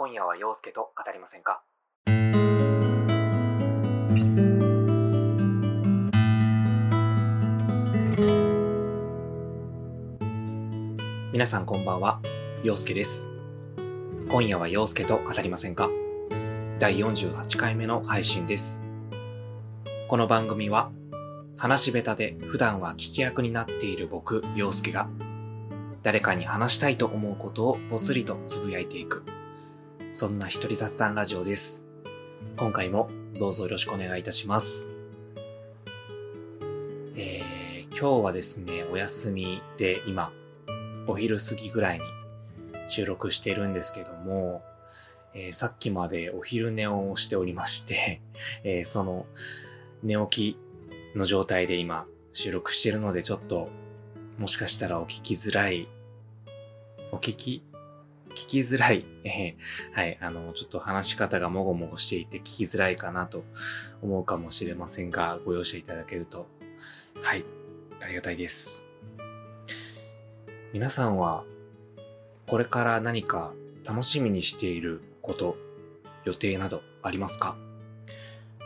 今夜は陽介と語りませんか？皆さんこんばんは、陽介です。今夜は陽介と語りませんか？第48回目の配信です。この番組は、話し下手で普段は聞き役になっている僕、陽介が、誰かに話したいと思うことをぽつりとつぶやいていく、そんな一人雑談ラジオです。今回もどうぞよろしくお願いいたします。えー、今日はですね、お休みで今、お昼過ぎぐらいに収録しているんですけども、えーさっきまでお昼寝をしておりまして、えーその寝起きの状態で今収録してるのでちょっともしかしたらお聞きづらい、お聞き聞きづらい、えはい、あの、ちょっと話し方がもごもごしていて聞きづらいかなと思うかもしれませんが、ご容赦いただけると、はい、ありがたいです。皆さんは、これから何か楽しみにしていること、予定などありますか？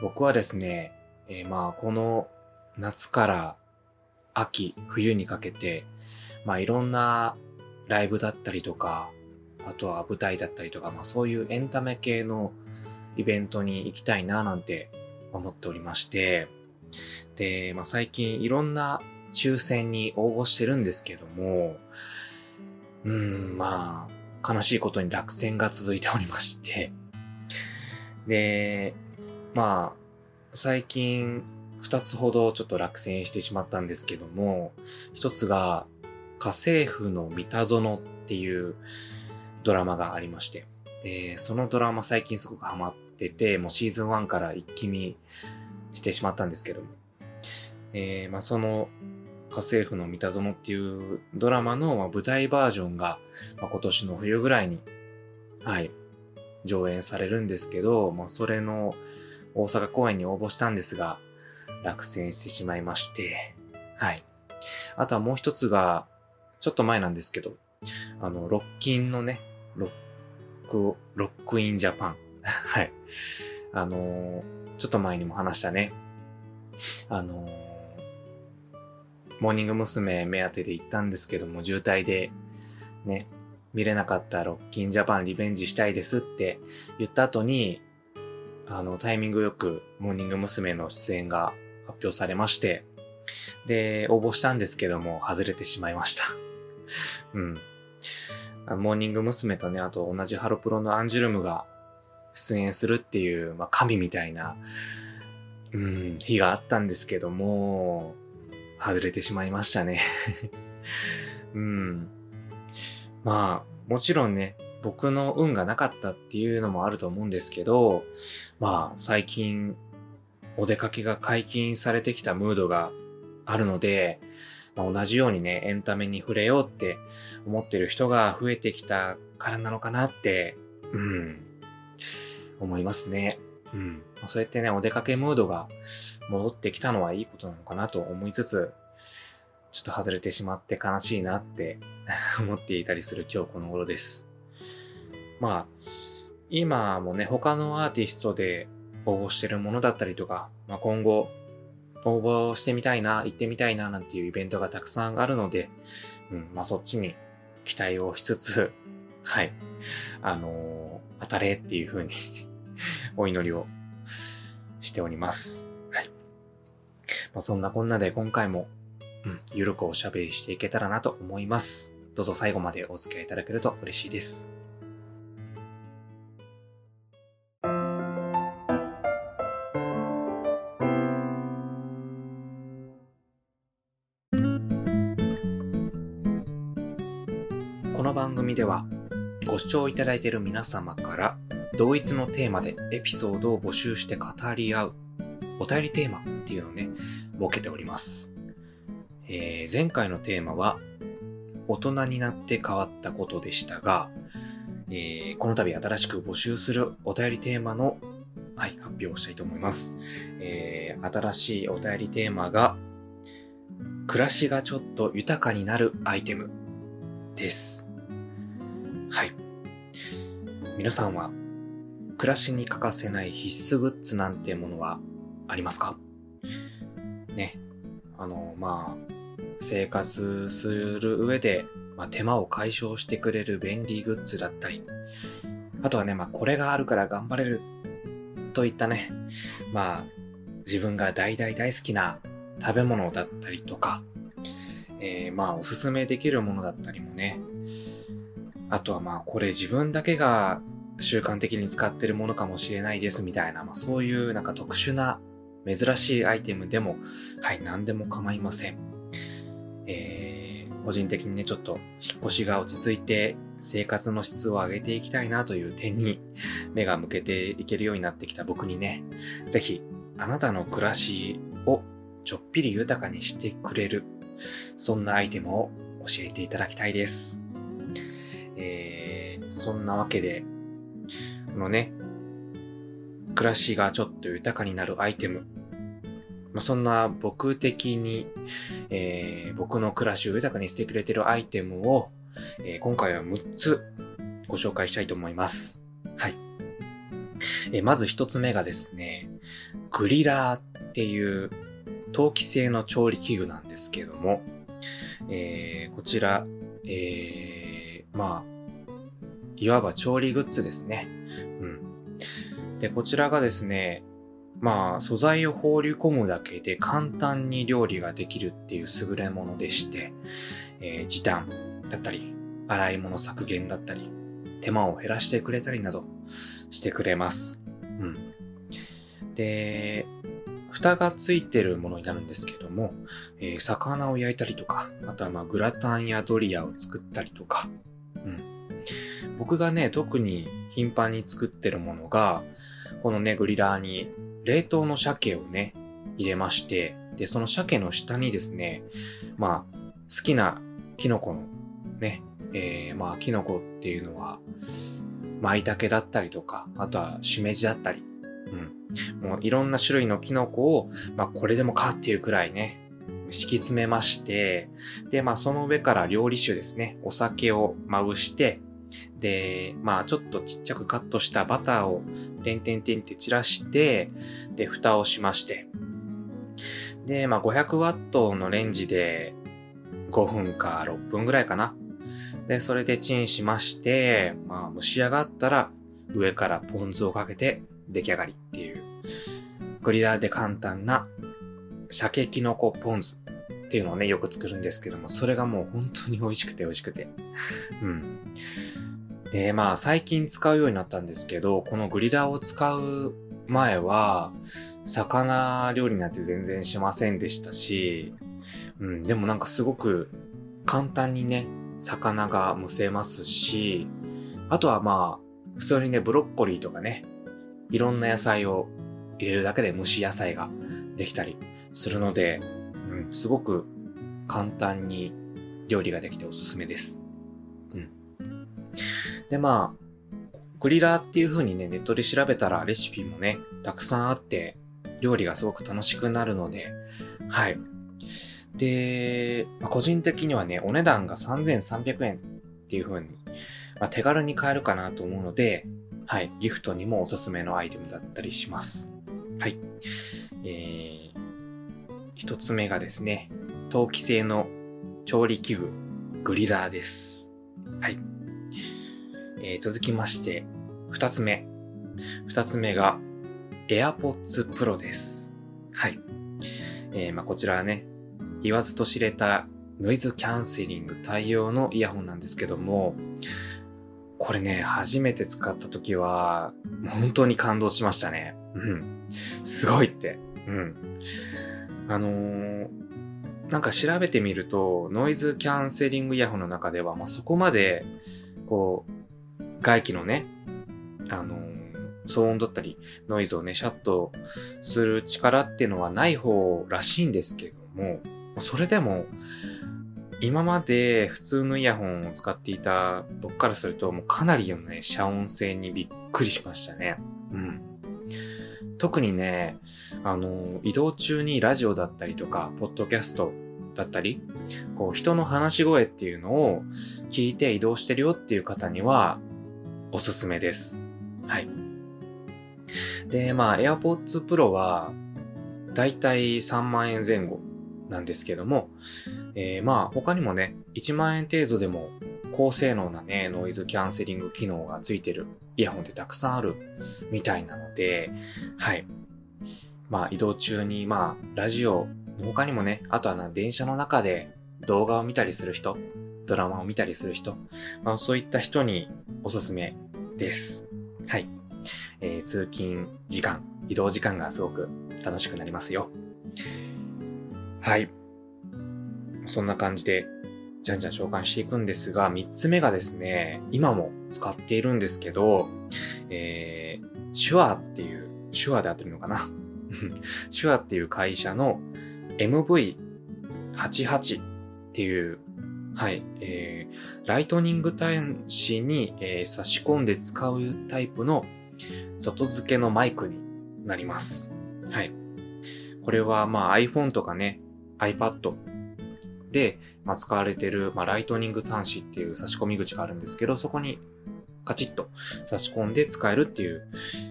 僕はですね、えーまあ、この夏から秋、冬にかけて、まあ、いろんなライブだったりとか、あとは舞台だったりとか、まあ、そういうエンタメ系のイベントに行きたいななんて思っておりまして、で、まあ、最近いろんな抽選に応募してるんですけども、うん、まあ、悲しいことに落選が続いておりまして、で、まあ、最近二つほどちょっと落選してしまったんですけども、一つが、家政婦の三田園っていうドラマがありまして、で、そのドラマ最近すごくハマってて、もうシーズン1から一気見してしまったんですけども、えーまあその家政婦の三田園っていうドラマの舞台バージョンが、まあ、今年の冬ぐらいに、はい、上演されるんですけど、まあそれの大阪公演に応募したんですが、落選してしまいまして、はい。あとはもう一つが、ちょっと前なんですけど、あの、ロッキンのね、ロック、ロックインジャパン。はい。あのーちょっと前にも話したね。あのーモーニング娘。目当てで行ったんですけども、渋滞で、ね、見れなかったロッキンジャパンリベンジしたいですって言った後に、あの、タイミングよく、モーニング娘。の出演が発表されまして、で、応募したんですけども、外れてしまいました。うん。モーニング娘。とね、あと同じハロプロのアンジュルムが出演するっていう、まあ、神みたいな、うん、日があったんですけども、外れてしまいましたね。うん。まあ、もちろんね、僕の運がなかったっていうのもあると思うんですけど、まあ、最近、お出かけが解禁されてきたムードがあるので、まあ、同じようにね、エンタメに触れようって思ってる人が増えてきたからなのかなって、うん、思いますね。うん。まそうやってね、お出かけムードが戻ってきたのはいいことなのかなと思いつつ、ちょっと外れてしまって悲しいなって 思っていたりする今日この頃です。まあ、今もね、他のアーティストで応募してるものだったりとか、まあ、今後応募してみたいな、行ってみたいななんていうイベントがたくさんあるので、うん、まあそっちに期待をしつつ、はい、あのー当たれっていう風に お祈りをしております。はい。まあそんなこんなで今回も、うん、ゆるくおしゃべりしていけたらなと思います。どうぞ最後までお付き合いいただけると嬉しいです。ではご視聴いただいている皆様から同一のテーマでエピソードを募集して語り合うお便りテーマっていうのをね、設けております。えー前回のテーマは大人になって変わったことでしたが、えーこの度新しく募集するお便りテーマの、はい、発表をしたいと思います。えー新しいお便りテーマが、暮らしがちょっと豊かになるアイテムです。皆さんは暮らしに欠かせない必須グッズなんてものはありますか？ね。あの、まあ、生活する上で、まあ、手間を解消してくれる便利グッズだったり、あとはね、まあ、これがあるから頑張れるといったね、まあ、自分が大大大好きな食べ物だったりとか、えー、まあ、おすすめできるものだったりもね、あとはまあ、これ自分だけが習慣的に使ってるものかもしれないですみたいな、まあそういうなんか特殊な珍しいアイテムでも、はい、何でも構いません。えー、個人的にね、ちょっと引っ越しが落ち着いて生活の質を上げていきたいなという点に目が向けていけるようになってきた僕にね、ぜひあなたの暮らしをちょっぴり豊かにしてくれる、そんなアイテムを教えていただきたいです。えー、そんなわけで、のね、暮らしがちょっと豊かになるアイテム。まあ、そんな僕的に、えー、僕の暮らしを豊かにしてくれてるアイテムを、えー、今回は6つご紹介したいと思います。はい。えー、まず1つ目がですね、グリラーっていう陶器製の調理器具なんですけども、えー、こちら、えー、まあ、いわば調理グッズですね。うん。で、こちらがですね、まあ、素材を放り込むだけで簡単に料理ができるっていう優れものでして、えー、時短だったり、洗い物削減だったり、手間を減らしてくれたりなどしてくれます。うん。で、蓋がついてるものになるんですけども、えー、魚を焼いたりとか、あとはまあグラタンやドリアを作ったりとか、うん。僕がね、特に頻繁に作ってるものが、このね、グリラーに冷凍の鮭をね、入れまして、で、その鮭の下にですね、まあ、好きなキノコのね、えー、まあ、キノコっていうのは、舞茸だったりとか、あとはしめじだったり、うん。もういろんな種類のキノコを、まあ、これでもかっていうくらいね、敷き詰めまして、で、まあ、その上から料理酒ですね、お酒をまぶして、で、まあちょっとちっちゃくカットしたバターをてんてんてんって散らして、で、蓋をしまして、で、まあ500ワットのレンジで5分か6分ぐらいかな。で、それでチンしまして、まあ蒸し上がったら上からポン酢をかけて出来上がりっていう、グリラーで簡単な鮭キノコポン酢っていうのをね、よく作るんですけども、それがもう本当に美味しくて美味しくて。うん。で、まあ最近使うようになったんですけど、このグリダーを使う前は、魚料理なんて全然しませんでしたし、うん、でもなんかすごく簡単にね、魚が蒸せますし、あとはまあ、普通にね、ブロッコリーとかね、いろんな野菜を入れるだけで蒸し野菜ができたりするので、うん、すごく簡単に料理ができておすすめです。うん。で、まあ、グリラーっていう風にね、ネットで調べたらレシピもね、たくさんあって、料理がすごく楽しくなるので、はい。で、まあ、個人的にはね、お値段が3300円っていう風に、まあ、手軽に買えるかなと思うので、はい、ギフトにもおすすめのアイテムだったりします。はい。えー、一つ目がですね、陶器製の調理器具、グリラーです。はい。えー、続きまして、二つ目。二つ目が、AirPods Pro です。はい。えー、まあ、こちらはね、言わずと知れたノイズキャンセリング対応のイヤホンなんですけども、これね、初めて使った時は、本当に感動しましたね。うん。すごいって。うん。あのー、なんか調べてみると、ノイズキャンセリングイヤホンの中では、まあ、そこまで、こう、外気のね、あのー、騒音だったり、ノイズをね、シャットする力っていうのはない方らしいんですけども、それでも、今まで普通のイヤホンを使っていた僕からすると、もうかなりのね、遮音性にびっくりしましたね。うん。特にね、あの、移動中にラジオだったりとか、ポッドキャストだったり、こう、人の話し声っていうのを聞いて移動してるよっていう方には、おすすめです。はい。で、まあ、AirPods Pro は、だいたい3万円前後なんですけども、えー、まあ、他にもね、1万円程度でも高性能なね、ノイズキャンセリング機能がついてるイヤホンってたくさんあるみたいなので、はい。まあ、移動中に、まあ、ラジオの他にもね、あとはな、電車の中で動画を見たりする人、ドラマを見たりする人、まあ、そういった人におすすめです。はい。えー、通勤時間、移動時間がすごく楽しくなりますよ。はい。そんな感じで、じゃんじゃん紹介していくんですが、三つ目がですね、今も使っているんですけど、えー、手話っていう、手話で合ってるのかな？手話っていう会社の MV88 っていう、はい、えー、ライトニング端子に、えー、差し込んで使うタイプの外付けのマイクになります。はい。これはまあ iPhone とかね、iPad で、まあ、使われてる、まあ、ライトニング端子っていう差し込み口があるんですけど、そこにカチッと差し込んで使えるっていう、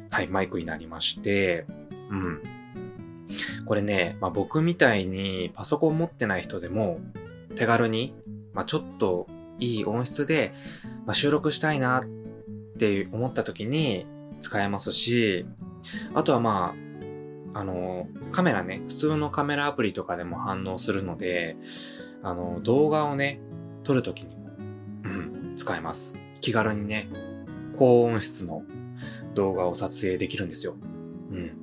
はい、マイクになりまして、うん。これね、まあ、僕みたいにパソコン持ってない人でも手軽に、まあ、ちょっといい音質で、まあ、収録したいなって思った時に使えますし、あとはまあ、あの、カメラね、普通のカメラアプリとかでも反応するので、あの、動画をね、撮るときにも、うん、使えます。気軽にね、高音質の動画を撮影できるんですよ。うん。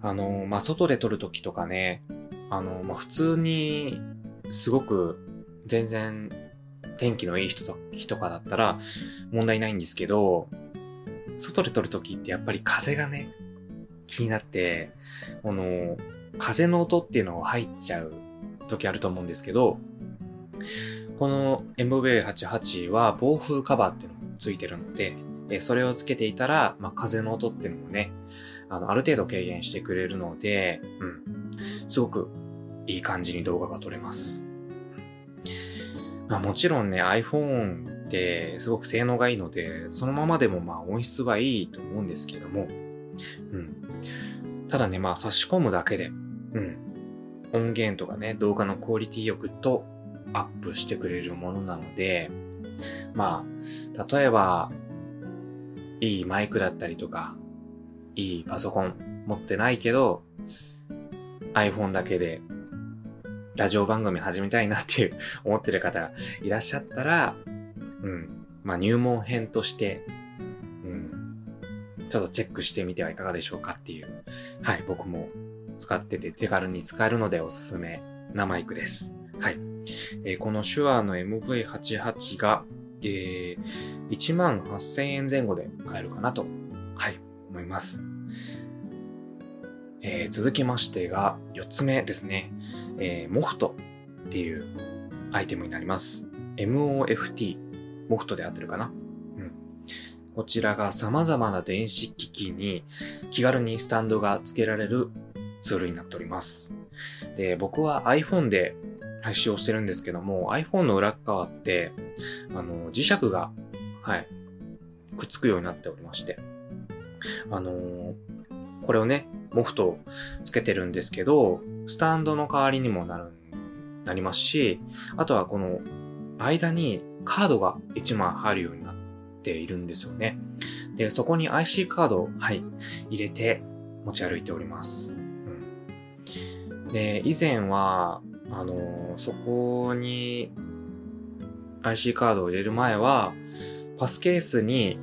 あの、まあ、外で撮るときとかね、あの、まあ、普通に、すごく、全然、天気のいい人と、日とかだったら、問題ないんですけど、外で撮るときってやっぱり風がね、気になって、この、風の音っていうのが入っちゃう時あると思うんですけど、この MV88 は暴風カバーっていうのもついてるので、えそれをつけていたら、まあ、風の音っていうのもね、あの、ある程度軽減してくれるので、うん。すごくいい感じに動画が撮れます。まあ、もちろんね、iPhone ってすごく性能がいいので、そのままでもまあ音質はいいと思うんですけども、うん。ただね、まあ差し込むだけで、うん。音源とかね、動画のクオリティよくとアップしてくれるものなので、まあ、例えば、いいマイクだったりとか、いいパソコン持ってないけど、iPhone だけでラジオ番組始めたいなっていう 思ってる方いらっしゃったら、うん。まあ入門編として、うん。ちょっとチェックしてみてはいかがでしょうかっていう。はい、僕も使ってて手軽に使えるのでおすすめなマイクです。はい。えー、この手話の MV88 が、えー、1万8000円前後で買えるかなと、はい、思います。えー、続きましてが、4つ目ですね。えー、モフトっていうアイテムになります。MOFT。モフトで合ってるかな？うん。こちらが様々な電子機器に気軽にスタンドが付けられるツールになっております。で、僕は iPhone で使用してるんですけども、iPhone の裏側って、あの、磁石が、はい、くっつくようになっておりまして、あのー、これをね、モフトをつけてるんですけど、スタンドの代わりにもなる、なりますし、あとはこの間にカードが1枚入るようになっているんですよね。で、そこに IC カードを、はい、入れて持ち歩いております。うんで、以前は、あの、そこに IC カードを入れる前は、パスケースに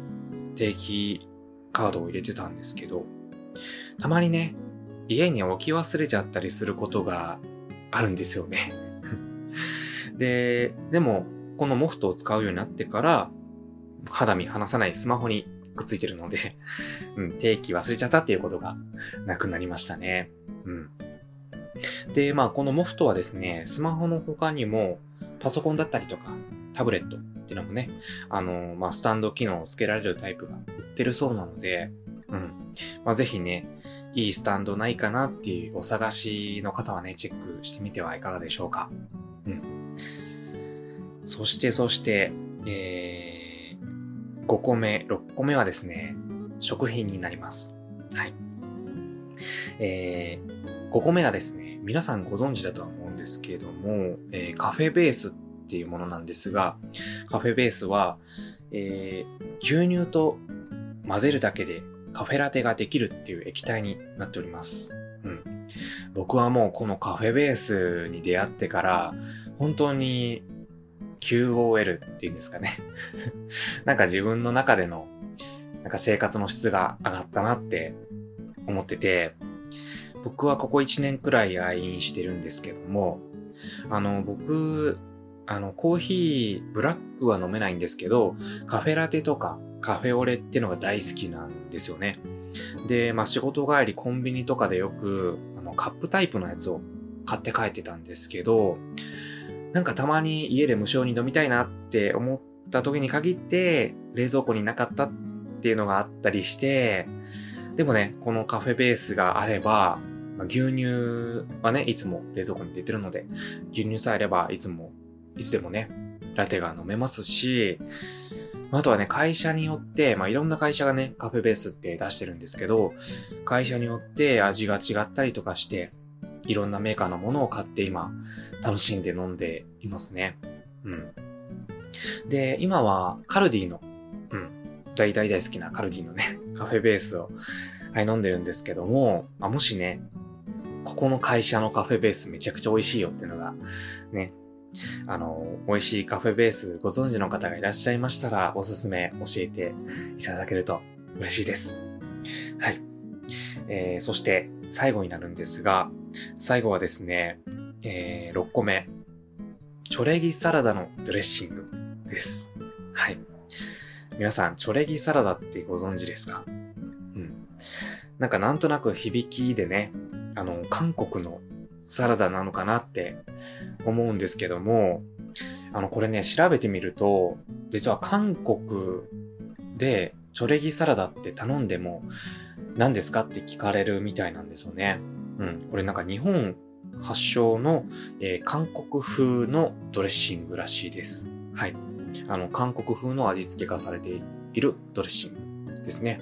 定期カードを入れてたんですけど、たまにね、家に置き忘れちゃったりすることがあるんですよね で、でも、このモフトを使うようになってから、肌身離さないスマホにくっついてるので うん、定期忘れちゃったっていうことがなくなりましたね。うん。で、まあ、このモフトはですね、スマホの他にも、パソコンだったりとか、タブレットっていうのもね、あの、まあ、スタンド機能を付けられるタイプが売ってるそうなので、うん。まあ、ぜひね、いいスタンドないかなっていうお探しの方はね、チェックしてみてはいかがでしょうか。うん。そして、そして、えー、5個目、6個目はですね、食品になります。はい。えー、5個目がですね、皆さんご存知だとは思うんですけれども、えー、カフェベースっていうものなんですが、カフェベースは、えー、牛乳と混ぜるだけでカフェラテができるっていう液体になっております。うん。僕はもうこのカフェベースに出会ってから、本当に QOL っていうんですかね なんか自分の中での、なんか生活の質が上がったなって思ってて、僕はここ1年くらい愛飲してるんですけども、あの、僕、あの、コーヒー、ブラックは飲めないんですけど、カフェラテとかカフェオレっていうのが大好きなんですよね。で、まあ仕事帰りコンビニとかでよく、あの、カップタイプのやつを買って帰ってたんですけど、なんかたまに家で無償に飲みたいなって思った時に限って、冷蔵庫になかったっていうのがあったりして、でもね、このカフェベースがあれば、牛乳はね、いつも冷蔵庫に入れてるので、牛乳さえあればいつも、いつでもね、ラテが飲めますし、あとはね、会社によって、まあ、いろんな会社がね、カフェベースって出してるんですけど、会社によって味が違ったりとかして、いろんなメーカーのものを買って今、楽しんで飲んでいますね。うん。で、今はカルディの、うん、大大大好きなカルディのね、カフェベースを、はい、飲んでるんですけども、まあ、もしね、ここの会社のカフェベースめちゃくちゃ美味しいよっていうのが、ね、あの、美味しいカフェベースご存知の方がいらっしゃいましたら、おすすめ教えていただけると嬉しいです。はい。えー、そして最後になるんですが、最後はですね、えー、6個目。チョレギサラダのドレッシングです。はい。皆さん、チョレギサラダってご存知ですか？うん。なんかなんとなく響きでね、あの、韓国のサラダなのかなって思うんですけども、あの、これね、調べてみると、実は韓国でチョレギサラダって頼んでも、何ですかって聞かれるみたいなんですよね。うん。これなんか日本発祥の、えー、韓国風のドレッシングらしいです。はい。あの、韓国風の味付けがされているドレッシングですね。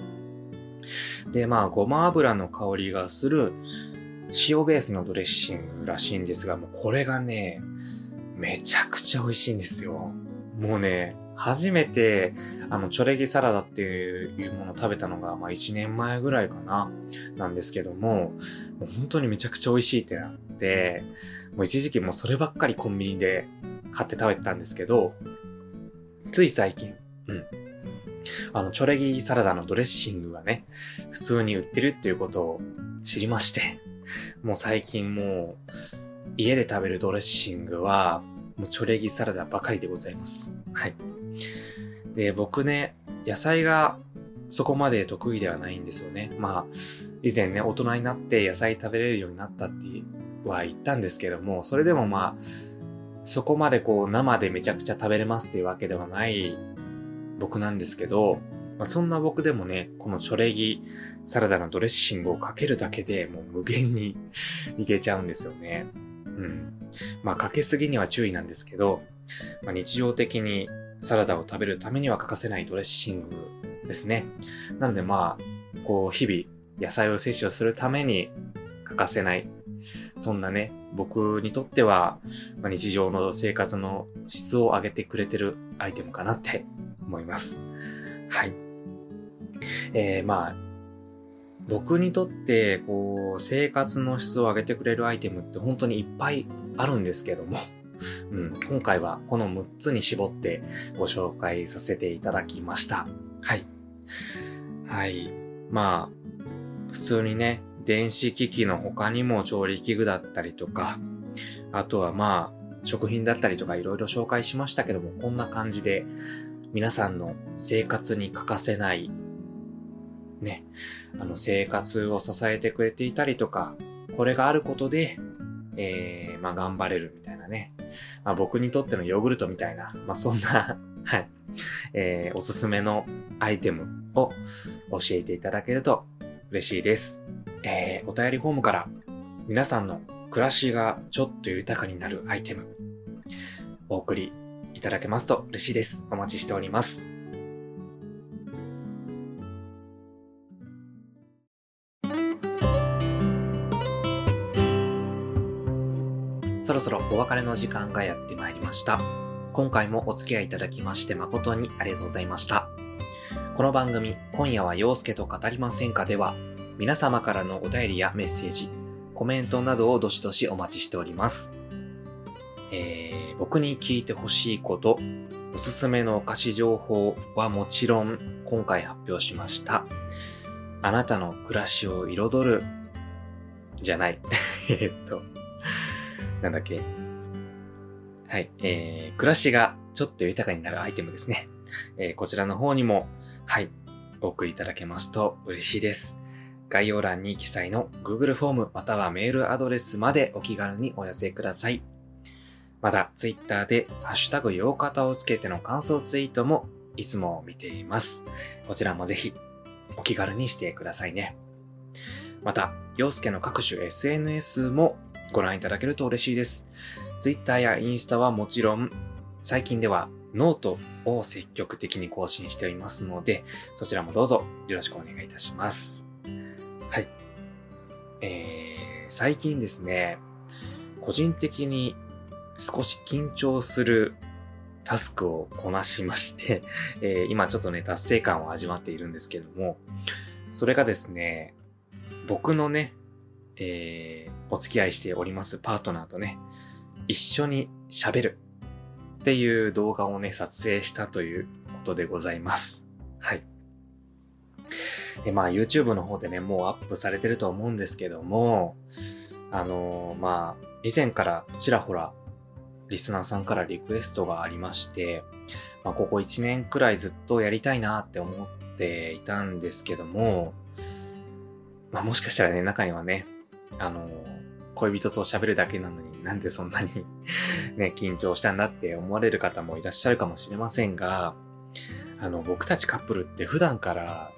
で、まあ、ごま油の香りがする塩ベースのドレッシングらしいんですが、もうこれがね、めちゃくちゃ美味しいんですよ。もうね、初めて、あの、チョレギサラダっていうものを食べたのが、まあ1年前ぐらいかな、なんですけども、もう本当にめちゃくちゃ美味しいってなって、もう一時期もうそればっかりコンビニで買って食べてたんですけど、つい最近、うん。あの、チョレギサラダのドレッシングがね、普通に売ってるっていうことを知りまして、もう最近もう、家で食べるドレッシングは、もうチョレギサラダばかりでございます。はい。で、僕ね、野菜がそこまで得意ではないんですよね。まあ、以前ね、大人になって野菜食べれるようになったっては言ったんですけども、それでもまあ、そこまでこう生でめちゃくちゃ食べれますっていうわけではない僕なんですけど、まあ、そんな僕でもね、このチョレギサラダのドレッシングをかけるだけでもう無限に いけちゃうんですよね。うん。まあかけすぎには注意なんですけど、まあ、日常的にサラダを食べるためには欠かせないドレッシングですね。なのでまあ、こう日々野菜を摂取するために欠かせない。そんなね、僕にとっては、まあ、日常の生活の質を上げてくれてるアイテムかなって思います。はい。えー、まあ、僕にとって、こう、生活の質を上げてくれるアイテムって本当にいっぱいあるんですけども、うん、今回はこの6つに絞ってご紹介させていただきました。はい。はい。まあ、普通にね、電子機器の他にも調理器具だったりとか、あとはまあ、食品だったりとかいろいろ紹介しましたけども、こんな感じで皆さんの生活に欠かせないね、あの生活を支えてくれていたりとか、これがあることで、えー、まあ頑張れるみたいなね。まあ僕にとってのヨーグルトみたいな、まあそんな はい、えー、おすすめのアイテムを教えていただけると嬉しいです。えー、お便りフォームから皆さんの暮らしがちょっと豊かになるアイテム、お送りいただけますと嬉しいです。お待ちしております。そろそろお別れの時間がやってまいりました。今回もお付き合いいただきまして誠にありがとうございました。この番組、今夜は陽介と語りませんかでは、皆様からのお便りやメッセージ、コメントなどをどしどしお待ちしております。えー、僕に聞いてほしいこと、おすすめのお菓子情報はもちろん今回発表しました。あなたの暮らしを彩る、じゃない。えっと、なんだっけ？はい、えー、暮らしがちょっと豊かになるアイテムですね。えー、こちらの方にも、はい、お送りいただけますと嬉しいです。概要欄に記載の Google フォームまたはメールアドレスまでお気軽にお寄せください。また、Twitter でハッシュタグ洋方をつけての感想ツイートもいつも見ています。こちらもぜひお気軽にしてくださいね。また、洋介の各種 SNS もご覧いただけると嬉しいです。Twitter やインスタはもちろん、最近ではノートを積極的に更新しておりますので、そちらもどうぞよろしくお願いいたします。はい。えー、最近ですね、個人的に少し緊張するタスクをこなしまして えー、今ちょっとね、達成感を味わっているんですけども、それがですね、僕のね、えー、お付き合いしておりますパートナーとね、一緒に喋るっていう動画をね、撮影したということでございます。はい。えまあ YouTube の方でね、もうアップされてると思うんですけども、あのー、まあ、以前からちらほらリスナーさんからリクエストがありまして、まあ、ここ1年くらいずっとやりたいなって思っていたんですけども、まあ、もしかしたらね、中にはね、あの、恋人と喋るだけなのになんでそんなに ね、緊張したんだって思われる方もいらっしゃるかもしれませんが、あの、僕たちカップルって普段から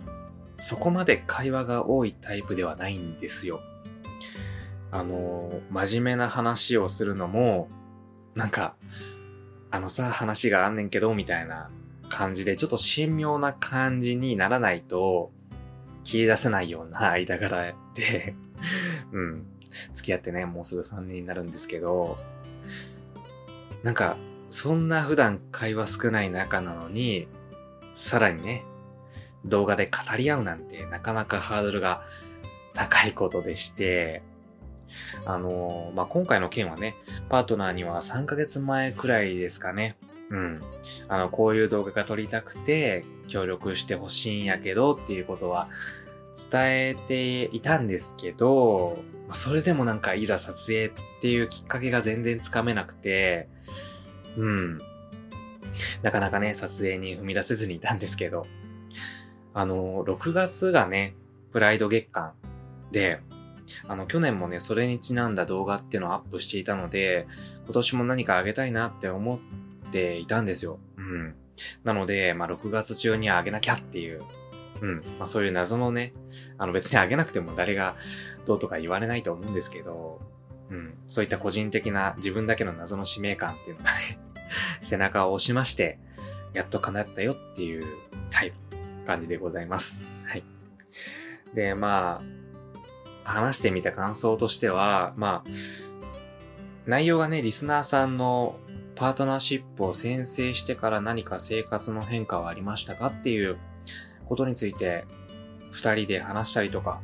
そこまで会話が多いタイプではないんですよ。あの、真面目な話をするのも、なんか、あのさ、話があんねんけど、みたいな感じで、ちょっと神妙な感じにならないと、切り出せないような間柄でうん。付き合ってね、もうすぐ3年になるんですけど、なんか、そんな普段会話少ない仲なのに、さらにね、動画で語り合うなんてなかなかハードルが高いことでして、あのー、まあ、今回の件はね、パートナーには3ヶ月前くらいですかね。うん。あの、こういう動画が撮りたくて、協力してほしいんやけどっていうことは伝えていたんですけど、それでもなんかいざ撮影っていうきっかけが全然つかめなくて、うん。なかなかね、撮影に踏み出せずにいたんですけど、あの、6月がね、プライド月間で、あの、去年もね、それにちなんだ動画っていうのをアップしていたので、今年も何かあげたいなって思っていたんですよ。うん。なので、まあ、6月中にはあげなきゃっていう、うん。まあ、そういう謎のね、あの、別にあげなくても誰がどうとか言われないと思うんですけど、うん。そういった個人的な自分だけの謎の使命感っていうのがね 背中を押しまして、やっと叶ったよっていう、はい、感じでございます。はい。で、まあ、話してみた感想としては、まあ、内容がね、リスナーさんのパートナーシップを宣誓してから何か生活の変化はありましたかっていうことについて二人で話したりとか、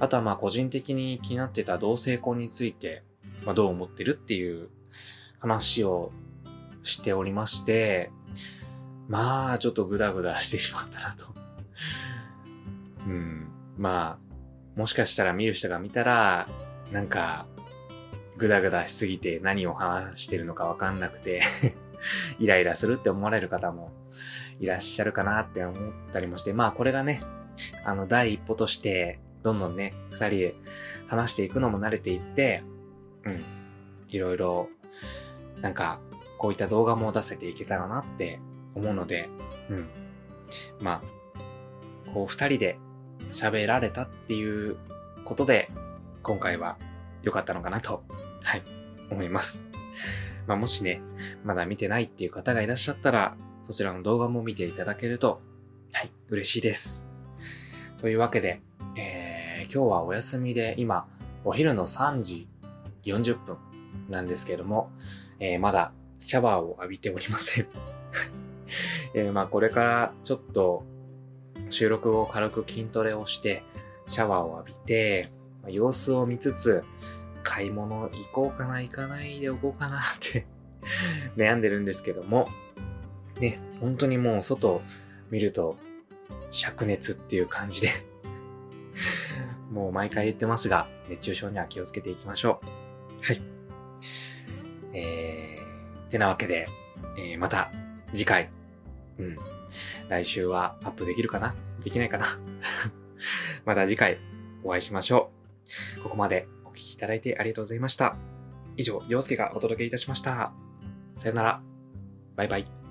あとはまあ個人的に気になってた同性婚について、まあ、どう思ってるっていう話をしておりまして、まあちょっとグダグダしてしまったなと。うん。まあ、もしかしたら見る人が見たら、なんか、ぐだぐだしすぎて何を話してるのかわかんなくてイライラするって思われる方もいらっしゃるかなって思ったりもして、まあこれがね、あの第一歩として、どんどんね、二人で話していくのも慣れていって、うん、いろいろ、なんか、こういった動画も出せていけたらなって思うので、うん。まあ、こう二人で喋られたっていうことで、今回は良かったのかなと、はい、思います。まあ、もしね、まだ見てないっていう方がいらっしゃったら、そちらの動画も見ていただけると、はい、嬉しいです。というわけで、えー、今日はお休みで、今、お昼の3時40分なんですけども、えー、まだシャワーを浴びておりません。えー、まあこれからちょっと収録後軽く筋トレをして、シャワーを浴びて、様子を見つつ、買い物行こうかな、行かないでおこうかなって 悩んでるんですけども、ね、本当にもう外見ると、灼熱っていう感じで もう毎回言ってますが、熱中症には気をつけていきましょう。はい。えー、てなわけで、えー、また次回、うん、来週はアップできるかな？できないかな？また次回お会いしましょう。ここまでお聴きいただいてありがとうございました。以上、陽介がお届けいたしました。さよなら。バイバイ。